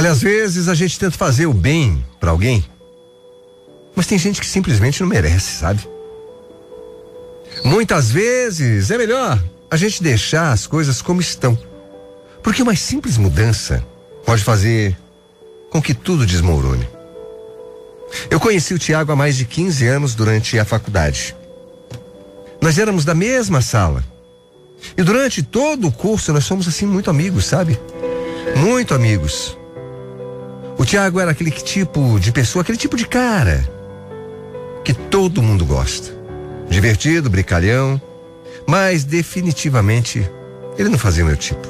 Olha, às vezes a gente tenta fazer o bem pra alguém, mas tem gente que simplesmente não merece, sabe? Muitas vezes é melhor a gente deixar as coisas como estão, porque uma simples mudança pode fazer com que tudo desmorone. Eu conheci o Tiago há mais de 15 anos durante a faculdade. Nós éramos da mesma sala. E durante todo o curso nós fomos assim muito amigos, sabe? Muito amigos. O Tiago era aquele tipo de pessoa, aquele tipo de cara que todo mundo gosta. Divertido, brincalhão, mas definitivamente ele não fazia meu tipo.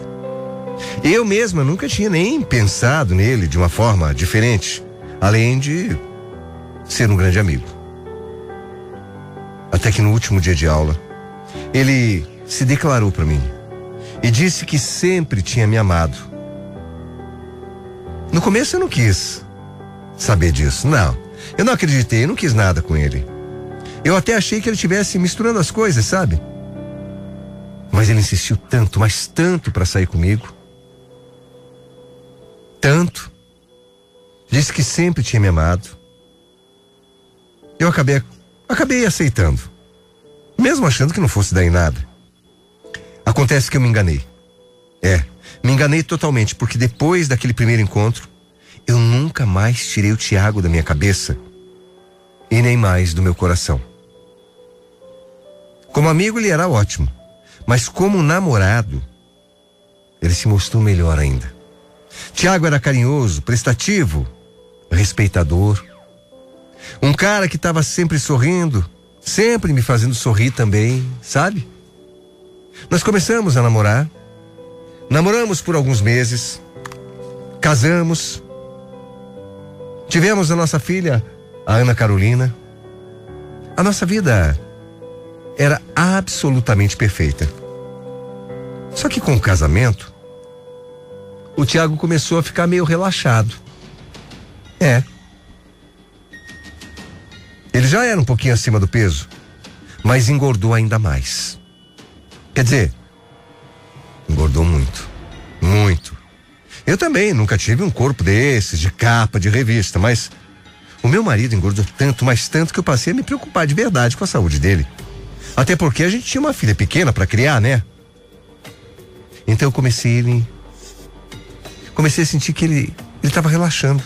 Eu mesma nunca tinha nem pensado nele de uma forma diferente, além de ser um grande amigo. Até que no último dia de aula, ele se declarou para mim e disse que sempre tinha me amado. No começo eu não quis saber disso, não. Eu não acreditei, eu não quis nada com ele. Eu até achei que ele estivesse misturando as coisas, sabe? Mas ele insistiu tanto, mas tanto para sair comigo. Tanto. Disse que sempre tinha me amado. Eu acabei, acabei aceitando. Mesmo achando que não fosse dar em nada. Acontece que eu me enganei. É, me enganei totalmente, porque depois daquele primeiro encontro, eu nunca mais tirei o Tiago da minha cabeça e nem mais do meu coração. Como amigo, ele era ótimo, mas como namorado, ele se mostrou melhor ainda. Tiago era carinhoso, prestativo, respeitador. Um cara que estava sempre sorrindo, sempre me fazendo sorrir também, sabe? Nós começamos a namorar. Namoramos por alguns meses. Casamos. Tivemos a nossa filha, a Ana Carolina. A nossa vida era absolutamente perfeita. Só que com o casamento, o Tiago começou a ficar meio relaxado. É. Ele já era um pouquinho acima do peso, mas engordou ainda mais. Quer dizer, engordou muito. Muito. Eu também nunca tive um corpo desses, de capa, de revista, mas o meu marido engordou tanto, mas tanto que eu passei a me preocupar de verdade com a saúde dele. Até porque a gente tinha uma filha pequena para criar, né? Então eu comecei ele comecei a sentir que ele ele estava relaxando.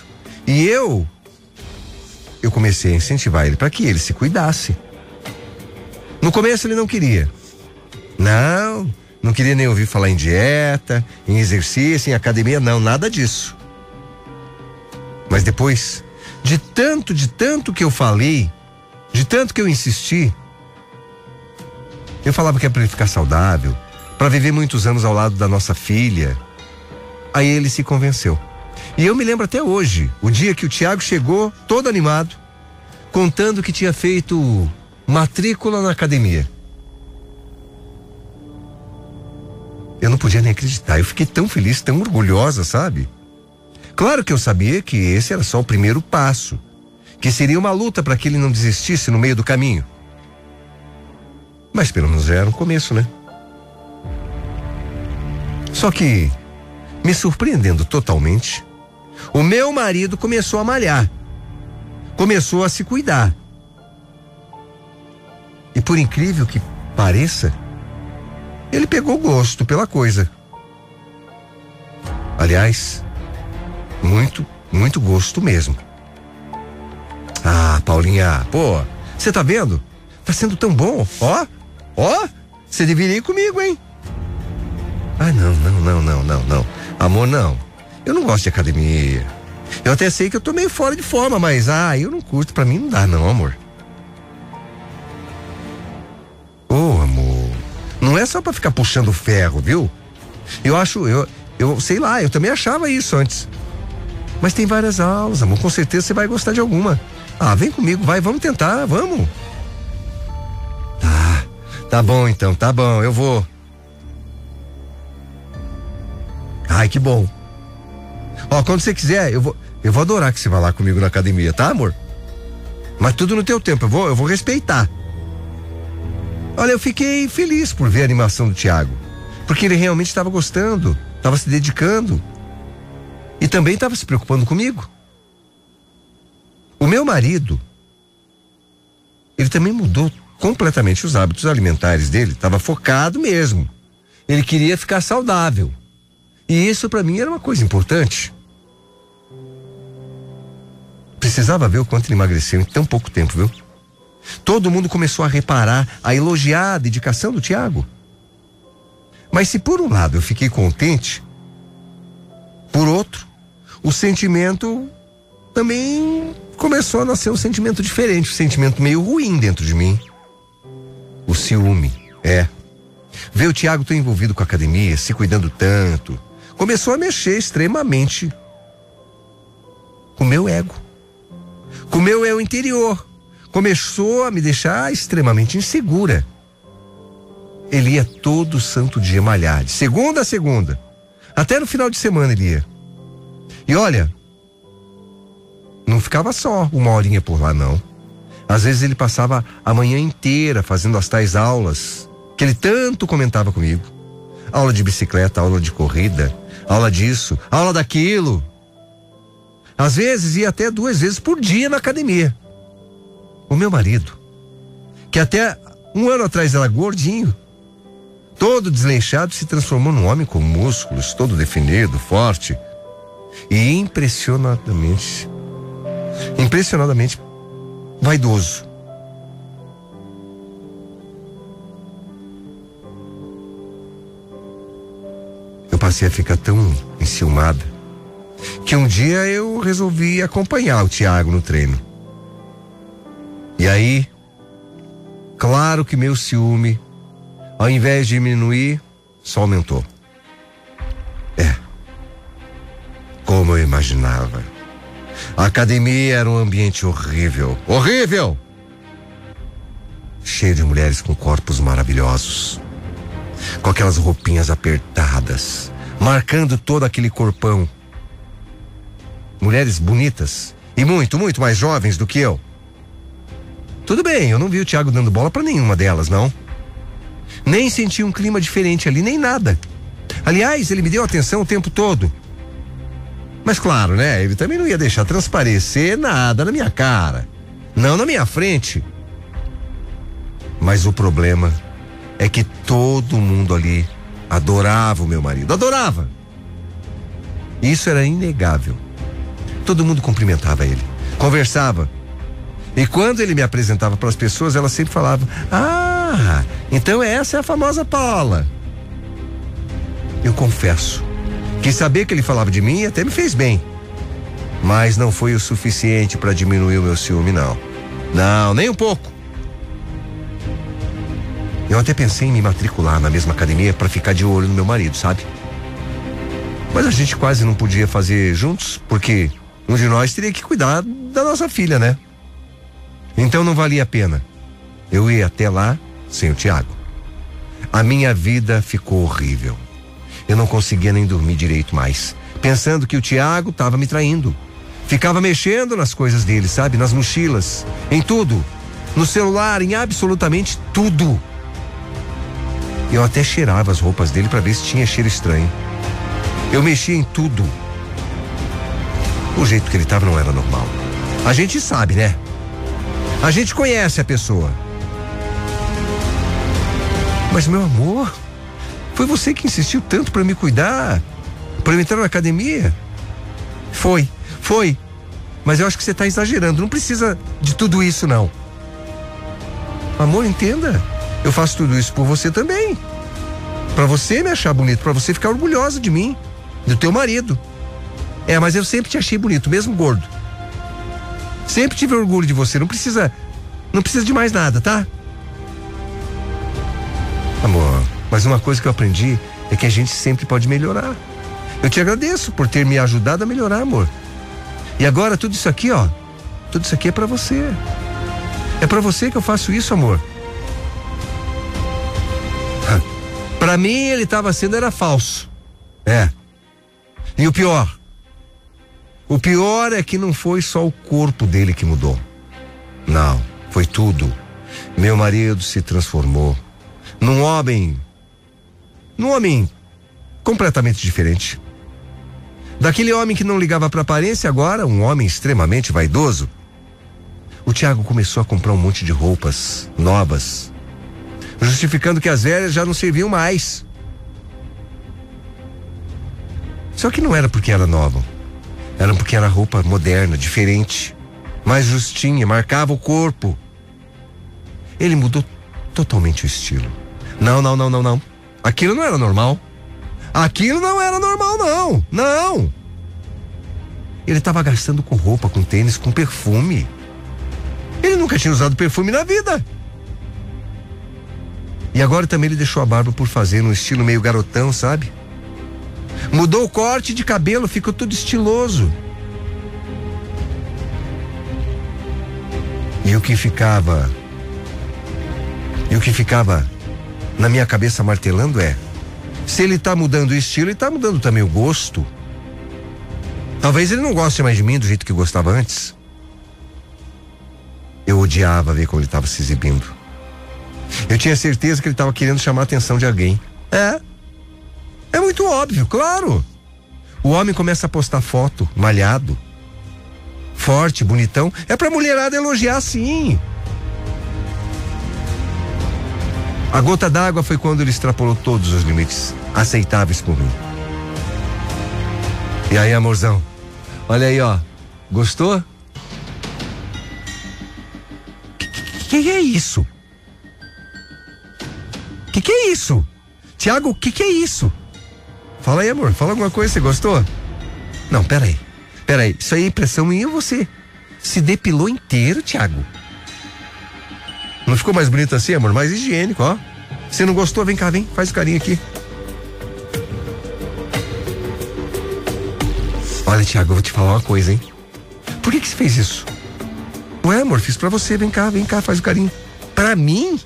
E eu eu comecei a incentivar ele para que ele se cuidasse. No começo ele não queria. Não, não queria nem ouvir falar em dieta, em exercício, em academia, não, nada disso. Mas depois, de tanto, de tanto que eu falei, de tanto que eu insisti, eu falava que é para ele ficar saudável, para viver muitos anos ao lado da nossa filha. Aí ele se convenceu. E eu me lembro até hoje, o dia que o Tiago chegou, todo animado, contando que tinha feito matrícula na academia. Eu não podia nem acreditar. Eu fiquei tão feliz, tão orgulhosa, sabe? Claro que eu sabia que esse era só o primeiro passo, que seria uma luta para que ele não desistisse no meio do caminho. Mas pelo menos era um começo, né? Só que, me surpreendendo totalmente, o meu marido começou a malhar. Começou a se cuidar. E por incrível que pareça, ele pegou gosto pela coisa. Aliás, muito, muito gosto mesmo. Ah, Paulinha, pô, você tá vendo? Tá sendo tão bom, ó, ó, você deveria ir comigo, hein? Ah, não, não, não, não, não, não. Amor, não. Eu não gosto de academia. Eu até sei que eu tô meio fora de forma, mas ah, eu não curto, pra mim não dá não, amor. É só para ficar puxando ferro, viu? Eu acho, eu, eu sei lá, eu também achava isso antes. Mas tem várias aulas, amor, com certeza você vai gostar de alguma. Ah, vem comigo, vai, vamos tentar, vamos. Tá, tá bom então, tá bom, eu vou. Ai, que bom. Ó, quando você quiser, eu vou, eu vou adorar que você vá lá comigo na academia, tá, amor? Mas tudo no teu tempo, eu vou, eu vou respeitar. Olha, eu fiquei feliz por ver a animação do Tiago, porque ele realmente estava gostando, estava se dedicando e também estava se preocupando comigo. O meu marido, ele também mudou completamente os hábitos alimentares dele, estava focado mesmo. Ele queria ficar saudável. E isso para mim era uma coisa importante. Precisava ver o quanto ele emagreceu em tão pouco tempo, viu? Todo mundo começou a reparar, a elogiar a dedicação do Tiago. Mas se por um lado eu fiquei contente, por outro, o sentimento também começou a nascer um sentimento diferente, um sentimento meio ruim dentro de mim. O ciúme, é. Ver o Tiago tão envolvido com a academia, se cuidando tanto, começou a mexer extremamente com o meu ego, com o meu eu interior. Começou a me deixar extremamente insegura. Ele ia todo santo dia malhar, de segunda a segunda. Até no final de semana ele ia. E olha, não ficava só uma horinha por lá, não. Às vezes ele passava a manhã inteira fazendo as tais aulas que ele tanto comentava comigo. Aula de bicicleta, aula de corrida, aula disso, aula daquilo. Às vezes ia até duas vezes por dia na academia. O meu marido, que até um ano atrás era gordinho, todo desleixado, se transformou num homem com músculos, todo definido, forte e impressionadamente, impressionadamente vaidoso. Eu passei a ficar tão enciumada que um dia eu resolvi acompanhar o Tiago no treino. E aí, claro que meu ciúme, ao invés de diminuir, só aumentou. É. Como eu imaginava. A academia era um ambiente horrível. Horrível! Cheio de mulheres com corpos maravilhosos. Com aquelas roupinhas apertadas, marcando todo aquele corpão. Mulheres bonitas e muito, muito mais jovens do que eu. Tudo bem, eu não vi o Thiago dando bola para nenhuma delas, não. Nem senti um clima diferente ali, nem nada. Aliás, ele me deu atenção o tempo todo. Mas claro, né? Ele também não ia deixar transparecer nada na minha cara. Não na minha frente. Mas o problema é que todo mundo ali adorava o meu marido. Adorava. Isso era inegável. Todo mundo cumprimentava ele, conversava, e quando ele me apresentava para as pessoas, ela sempre falava: Ah, então essa é a famosa Paula. Eu confesso que saber que ele falava de mim até me fez bem. Mas não foi o suficiente para diminuir o meu ciúme, não. Não, nem um pouco. Eu até pensei em me matricular na mesma academia para ficar de olho no meu marido, sabe? Mas a gente quase não podia fazer juntos, porque um de nós teria que cuidar da nossa filha, né? Então não valia a pena. Eu ia até lá sem o Tiago. A minha vida ficou horrível. Eu não conseguia nem dormir direito mais, pensando que o Tiago estava me traindo. Ficava mexendo nas coisas dele, sabe? Nas mochilas, em tudo. No celular, em absolutamente tudo. Eu até cheirava as roupas dele para ver se tinha cheiro estranho. Eu mexia em tudo. O jeito que ele estava não era normal. A gente sabe, né? A gente conhece a pessoa. Mas meu amor, foi você que insistiu tanto para me cuidar, para eu entrar na academia? Foi, foi. Mas eu acho que você está exagerando. Não precisa de tudo isso, não. Amor, entenda. Eu faço tudo isso por você também. Para você me achar bonito, para você ficar orgulhosa de mim, do teu marido. É, mas eu sempre te achei bonito, mesmo gordo. Sempre tive orgulho de você. Não precisa. Não precisa de mais nada, tá? Amor, Mas uma coisa que eu aprendi é que a gente sempre pode melhorar. Eu te agradeço por ter me ajudado a melhorar, amor. E agora tudo isso aqui, ó, tudo isso aqui é para você. É para você que eu faço isso, amor. Para mim ele estava sendo era falso. É. E o pior, o pior é que não foi só o corpo dele que mudou. Não, foi tudo. Meu marido se transformou num homem, num homem completamente diferente. Daquele homem que não ligava para aparência, agora um homem extremamente vaidoso. O Tiago começou a comprar um monte de roupas novas, justificando que as velhas já não serviam mais. Só que não era porque era nova, era porque era roupa moderna, diferente, mais justinha, marcava o corpo. Ele mudou totalmente o estilo. Não, não, não, não, não. Aquilo não era normal. Aquilo não era normal, não. Não. Ele estava gastando com roupa, com tênis, com perfume. Ele nunca tinha usado perfume na vida. E agora também ele deixou a barba por fazer num estilo meio garotão, sabe? Mudou o corte de cabelo, ficou tudo estiloso. E o que ficava. E o que ficava na minha cabeça martelando é: se ele tá mudando o estilo, ele tá mudando também o gosto. Talvez ele não goste mais de mim do jeito que gostava antes. Eu odiava ver como ele estava se exibindo. Eu tinha certeza que ele estava querendo chamar a atenção de alguém. É. É muito óbvio, claro. O homem começa a postar foto, malhado, forte, bonitão. É pra mulherada elogiar sim. A gota d'água foi quando ele extrapolou todos os limites aceitáveis por mim. E aí, amorzão? Olha aí, ó. Gostou? Que, que, que é isso? Que que é isso? Tiago, o que que é isso? Fala aí, amor. Fala alguma coisa, você gostou? Não, peraí. Peraí, isso aí é impressão minha ou você? Se depilou inteiro, Tiago? Não ficou mais bonito assim, amor? Mais higiênico, ó. Você não gostou? Vem cá, vem. Faz carinho aqui. Olha, Tiago, eu vou te falar uma coisa, hein? Por que que você fez isso? Ué, amor, fiz pra você. Vem cá, vem cá, faz o carinho. Pra mim?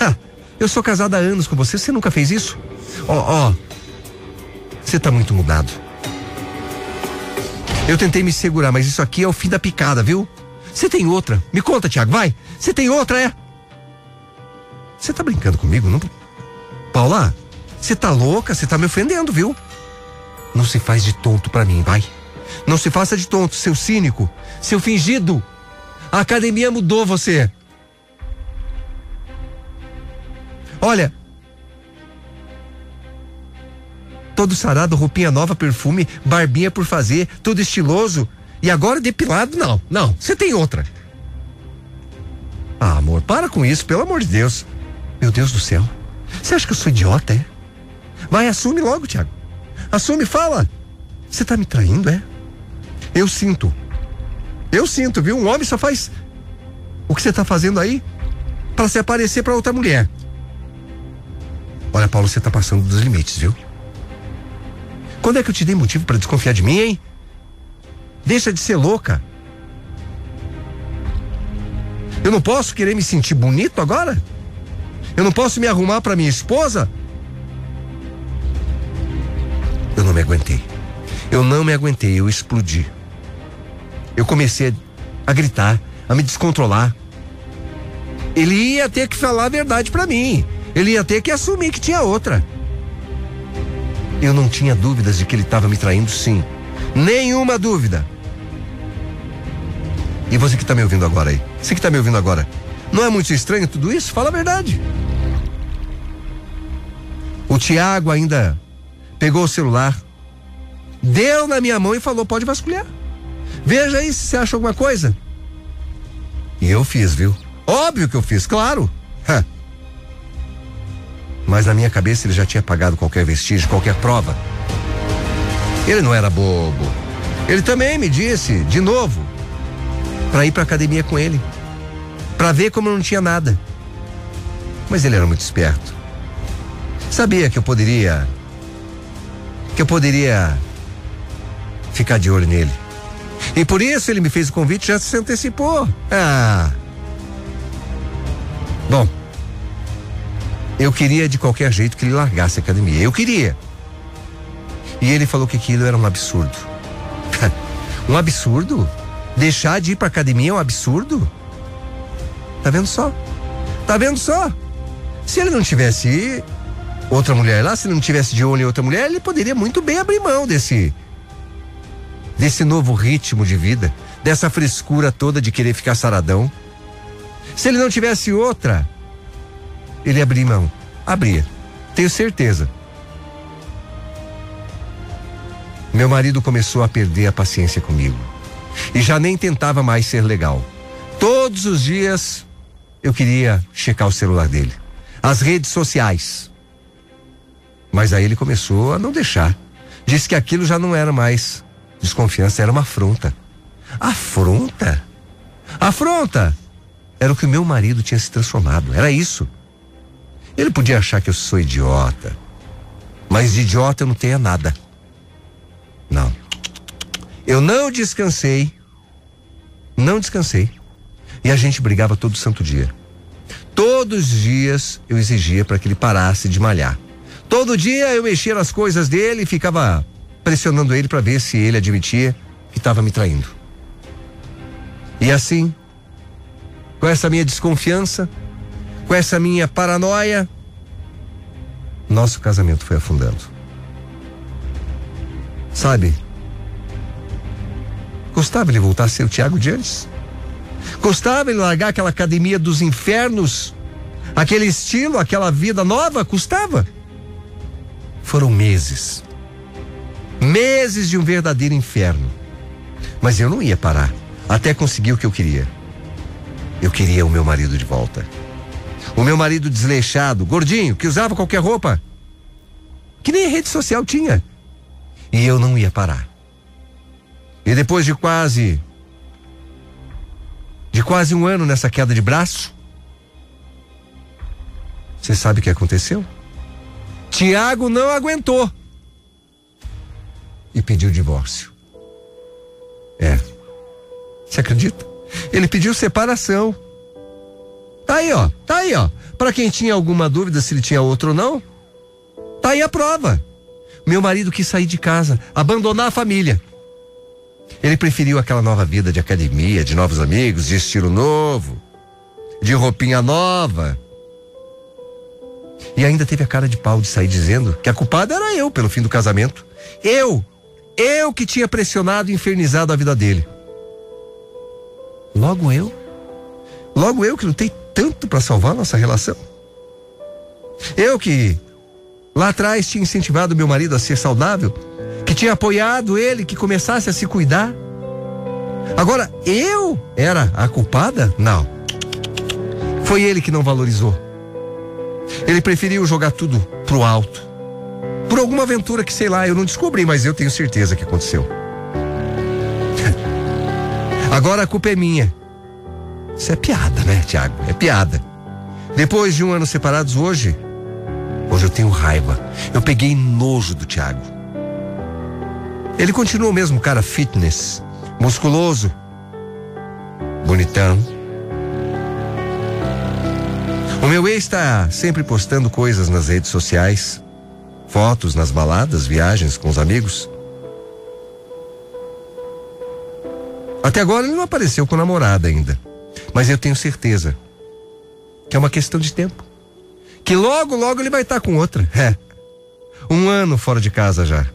Ha, eu sou casada há anos com você, você nunca fez isso? Ó, ó. Você tá muito mudado. Eu tentei me segurar, mas isso aqui é o fim da picada, viu? Você tem outra. Me conta, Tiago, vai. Você tem outra, é? Você tá brincando comigo, não? Paula, você tá louca? Você tá me ofendendo, viu? Não se faz de tonto pra mim, vai. Não se faça de tonto, seu cínico, seu fingido. A academia mudou você. Olha. Todo sarado, roupinha nova, perfume, barbinha por fazer, tudo estiloso. E agora depilado? Não, não, você tem outra. Ah, amor, para com isso, pelo amor de Deus. Meu Deus do céu. Você acha que eu sou idiota, é? Vai, assume logo, Tiago. Assume, fala. Você tá me traindo, é? Eu sinto. Eu sinto, viu? Um homem só faz o que você tá fazendo aí para se aparecer para outra mulher. Olha, Paulo, você tá passando dos limites, viu? Quando é que eu te dei motivo para desconfiar de mim, hein? Deixa de ser louca. Eu não posso querer me sentir bonito agora? Eu não posso me arrumar para minha esposa? Eu não me aguentei. Eu não me aguentei, eu explodi. Eu comecei a, gritar, a me descontrolar. Ele ia ter que falar a verdade para mim. Ele ia ter que assumir que tinha outra. Eu não tinha dúvidas de que ele estava me traindo, sim. Nenhuma dúvida. E você que está me ouvindo agora aí? Você que está me ouvindo agora? Não é muito estranho tudo isso? Fala a verdade. O Tiago ainda pegou o celular, deu na minha mão e falou: pode vasculhar. Veja aí se você acha alguma coisa. E eu fiz, viu? Óbvio que eu fiz, claro. Mas na minha cabeça ele já tinha apagado qualquer vestígio, qualquer prova. Ele não era bobo. Ele também me disse, de novo, para ir para academia com ele, para ver como não tinha nada. Mas ele era muito esperto. Sabia que eu poderia. que eu poderia ficar de olho nele. E por isso ele me fez o convite já se antecipou. Ah. Bom, eu queria de qualquer jeito que ele largasse a academia. Eu queria. E ele falou que aquilo era um absurdo. um absurdo? Deixar de ir para academia é um absurdo? Tá vendo só? Tá vendo só? Se ele não tivesse outra mulher lá, se ele não tivesse de olho em outra mulher, ele poderia muito bem abrir mão desse desse novo ritmo de vida, dessa frescura toda de querer ficar saradão. Se ele não tivesse outra, ele abria mão. Abria. Tenho certeza. Meu marido começou a perder a paciência comigo. E já nem tentava mais ser legal. Todos os dias eu queria checar o celular dele. As redes sociais. Mas aí ele começou a não deixar. Disse que aquilo já não era mais desconfiança, era uma afronta. Afronta? Afronta! Era o que meu marido tinha se transformado. Era isso. Ele podia achar que eu sou idiota. Mas de idiota eu não tenho nada. Não. Eu não descansei. Não descansei. E a gente brigava todo santo dia. Todos os dias eu exigia para que ele parasse de malhar. Todo dia eu mexia nas coisas dele e ficava pressionando ele para ver se ele admitia que estava me traindo. E assim, com essa minha desconfiança, com essa minha paranoia, nosso casamento foi afundando. Sabe? Gostava ele voltar a ser o Tiago de antes? Custava ele largar aquela academia dos infernos? Aquele estilo, aquela vida nova? Custava? Foram meses. Meses de um verdadeiro inferno. Mas eu não ia parar até conseguir o que eu queria. Eu queria o meu marido de volta. O meu marido desleixado, gordinho, que usava qualquer roupa. Que nem rede social tinha. E eu não ia parar. E depois de quase. de quase um ano nessa queda de braço. Você sabe o que aconteceu? Tiago não aguentou. E pediu divórcio. É. Você acredita? Ele pediu separação. Tá aí, ó. Tá aí, ó. Para quem tinha alguma dúvida se ele tinha outro ou não, tá aí a prova. Meu marido quis sair de casa, abandonar a família. Ele preferiu aquela nova vida de academia, de novos amigos, de estilo novo, de roupinha nova. E ainda teve a cara de pau de sair dizendo que a culpada era eu pelo fim do casamento. Eu, eu que tinha pressionado e infernizado a vida dele. Logo eu? Logo eu que lutei tanto para salvar nossa relação? Eu que Lá atrás tinha incentivado meu marido a ser saudável, que tinha apoiado ele que começasse a se cuidar. Agora, eu era a culpada? Não. Foi ele que não valorizou. Ele preferiu jogar tudo pro alto. Por alguma aventura que, sei lá, eu não descobri, mas eu tenho certeza que aconteceu. Agora a culpa é minha. Isso é piada, né, Tiago? É piada. Depois de um ano separados hoje, Hoje eu tenho raiva. Eu peguei nojo do Thiago. Ele continua o mesmo cara fitness, musculoso, bonitão. O meu ex está sempre postando coisas nas redes sociais, fotos nas baladas, viagens com os amigos. Até agora ele não apareceu com namorada ainda, mas eu tenho certeza que é uma questão de tempo que logo, logo ele vai estar com outra. É. Um ano fora de casa já.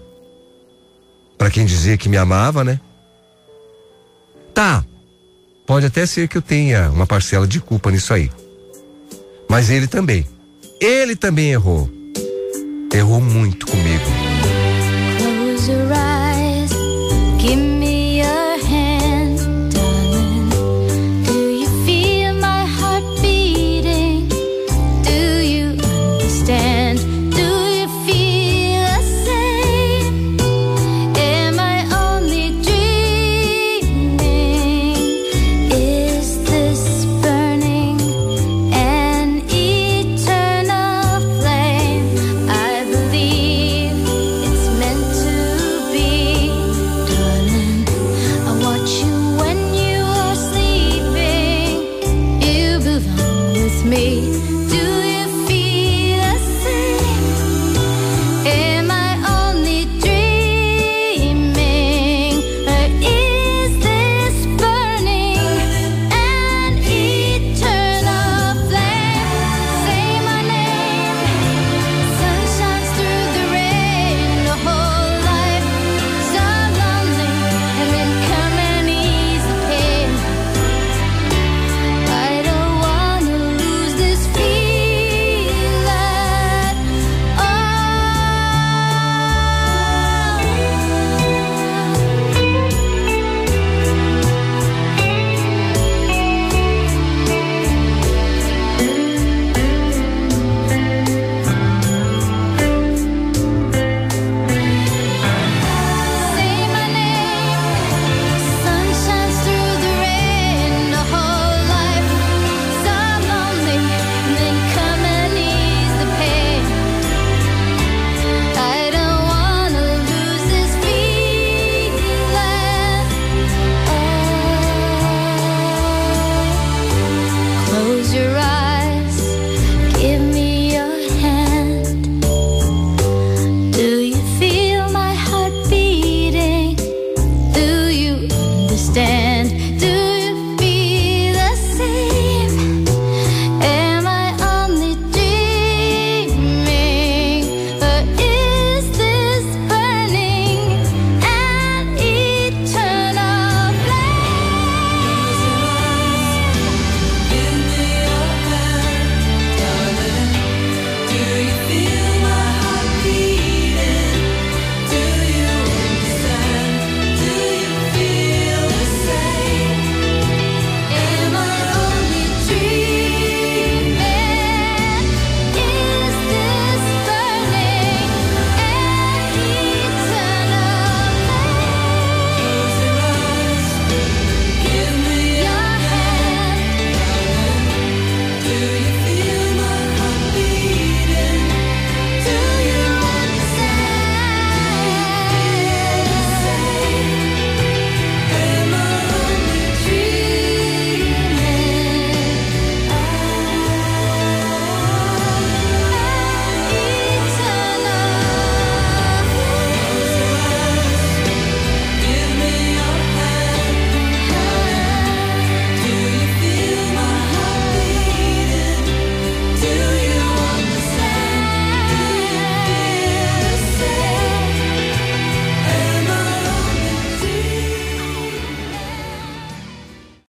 Para quem dizia que me amava, né? Tá. Pode até ser que eu tenha uma parcela de culpa nisso aí. Mas ele também. Ele também errou. Errou muito comigo.